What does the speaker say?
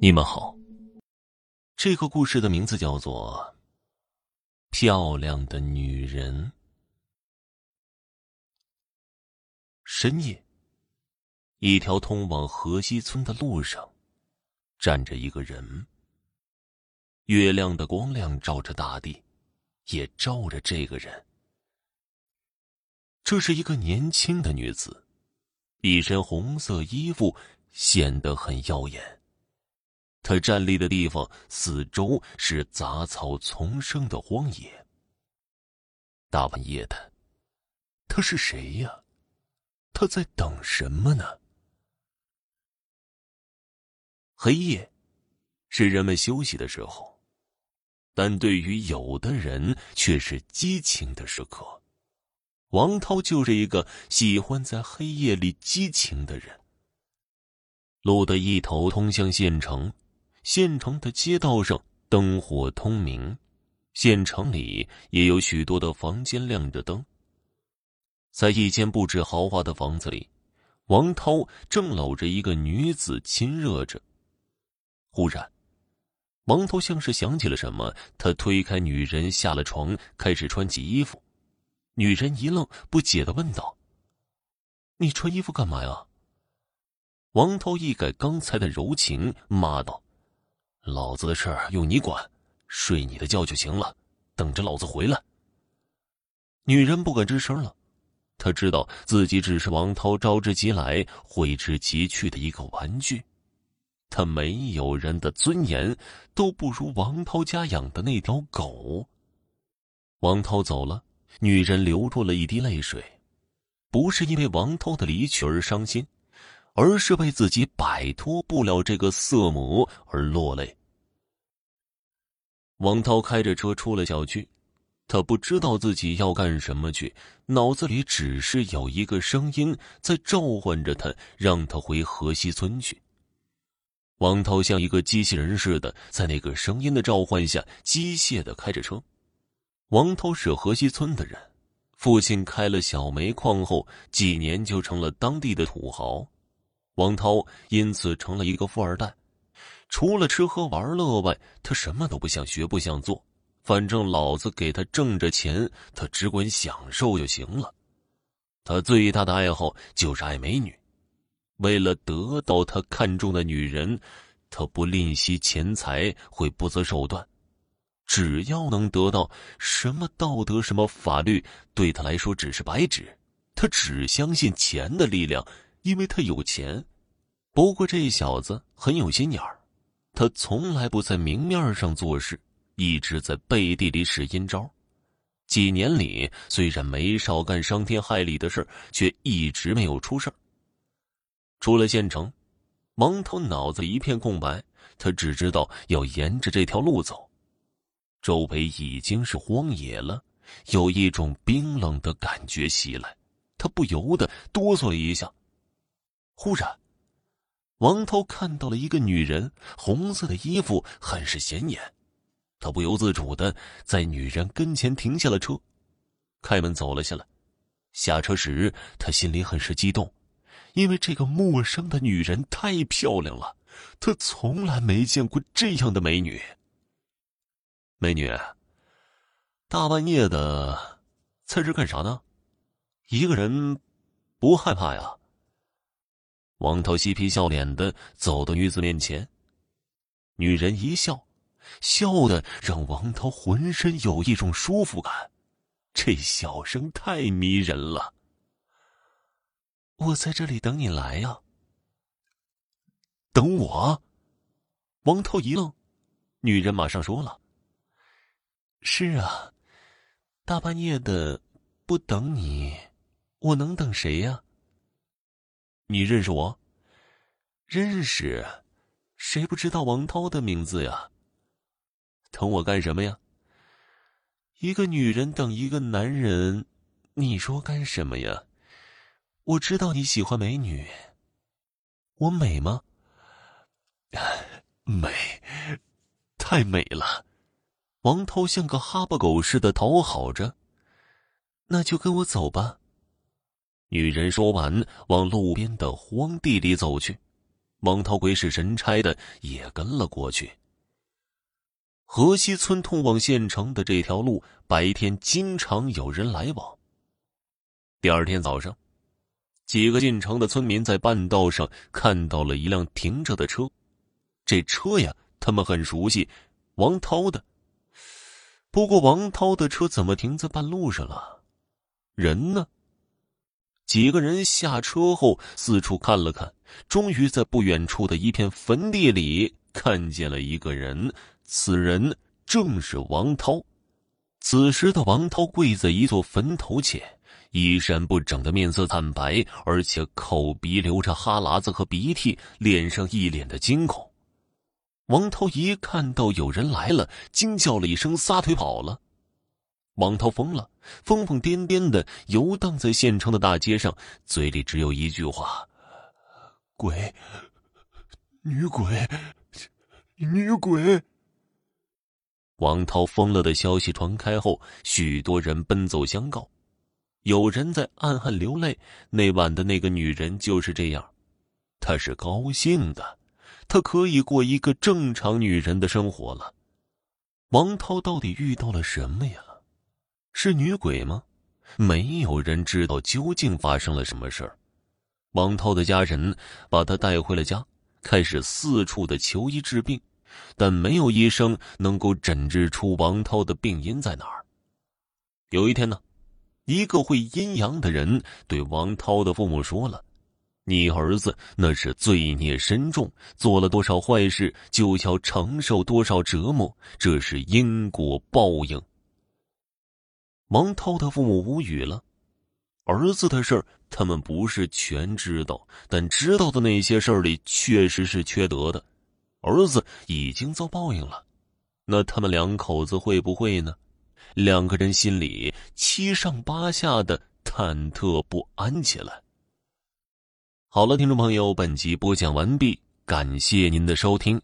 你们好。这个故事的名字叫做《漂亮的女人》。深夜，一条通往河西村的路上，站着一个人。月亮的光亮照着大地，也照着这个人。这是一个年轻的女子，一身红色衣服，显得很耀眼。他站立的地方四周是杂草丛生的荒野。大半夜的，他是谁呀？他在等什么呢？黑夜是人们休息的时候，但对于有的人却是激情的时刻。王涛就是一个喜欢在黑夜里激情的人。路的一头通向县城。县城的街道上灯火通明，县城里也有许多的房间亮着灯。在一间布置豪华的房子里，王涛正搂着一个女子亲热着。忽然，王涛像是想起了什么，他推开女人，下了床，开始穿起衣服。女人一愣，不解的问道：“你穿衣服干嘛呀？”王涛一改刚才的柔情，骂道。老子的事儿用你管，睡你的觉就行了，等着老子回来。女人不敢吱声了，她知道自己只是王涛招之即来、挥之即去的一个玩具，她没有人的尊严都不如王涛家养的那条狗。王涛走了，女人流出了一滴泪水，不是因为王涛的离去而伤心，而是为自己摆脱不了这个色魔而落泪。王涛开着车出了小区，他不知道自己要干什么去，脑子里只是有一个声音在召唤着他，让他回河西村去。王涛像一个机器人似的，在那个声音的召唤下，机械的开着车。王涛是河西村的人，父亲开了小煤矿后，几年就成了当地的土豪，王涛因此成了一个富二代。除了吃喝玩乐外，他什么都不想学，不想做。反正老子给他挣着钱，他只管享受就行了。他最大的爱好就是爱美女，为了得到他看中的女人，他不吝惜钱财，会不择手段。只要能得到，什么道德、什么法律，对他来说只是白纸。他只相信钱的力量，因为他有钱。不过这小子很有心眼儿。他从来不在明面上做事，一直在背地里使阴招。几年里，虽然没少干伤天害理的事却一直没有出事出了县城，王涛脑子一片空白，他只知道要沿着这条路走。周围已经是荒野了，有一种冰冷的感觉袭来，他不由得哆嗦了一下。忽然。王涛看到了一个女人，红色的衣服很是显眼。他不由自主的在女人跟前停下了车，开门走了下来。下车时，他心里很是激动，因为这个陌生的女人太漂亮了，他从来没见过这样的美女。美女，大半夜的，在这干啥呢？一个人，不害怕呀？王涛嬉皮笑脸的走到女子面前，女人一笑，笑的让王涛浑身有一种舒服感，这笑声太迷人了。我在这里等你来呀。等我？王涛一愣，女人马上说了：“是啊，大半夜的不等你，我能等谁呀？”你认识我？认识，谁不知道王涛的名字呀？等我干什么呀？一个女人等一个男人，你说干什么呀？我知道你喜欢美女，我美吗？美，太美了！王涛像个哈巴狗似的讨好着，那就跟我走吧。女人说完，往路边的荒地里走去。王涛鬼使神差的也跟了过去。河西村通往县城的这条路，白天经常有人来往。第二天早上，几个进城的村民在半道上看到了一辆停着的车，这车呀，他们很熟悉，王涛的。不过，王涛的车怎么停在半路上了？人呢？几个人下车后四处看了看，终于在不远处的一片坟地里看见了一个人。此人正是王涛。此时的王涛跪在一座坟头前，衣衫不整的面色惨白，而且口鼻流着哈喇子和鼻涕，脸上一脸的惊恐。王涛一看到有人来了，惊叫了一声，撒腿跑了。王涛疯了，疯疯癫癫的游荡在县城的大街上，嘴里只有一句话：“鬼，女鬼，女鬼。”王涛疯了的消息传开后，许多人奔走相告，有人在暗暗流泪。那晚的那个女人就是这样，她是高兴的。她可以过一个正常女人的生活了。王涛到底遇到了什么呀？是女鬼吗？没有人知道究竟发生了什么事儿。王涛的家人把他带回了家，开始四处的求医治病，但没有医生能够诊治出王涛的病因在哪儿。有一天呢，一个会阴阳的人对王涛的父母说了。你儿子那是罪孽深重，做了多少坏事就要承受多少折磨，这是因果报应。王涛的父母无语了，儿子的事儿他们不是全知道，但知道的那些事儿里确实是缺德的，儿子已经遭报应了，那他们两口子会不会呢？两个人心里七上八下的忐忑不安起来。好了，听众朋友，本集播讲完毕，感谢您的收听。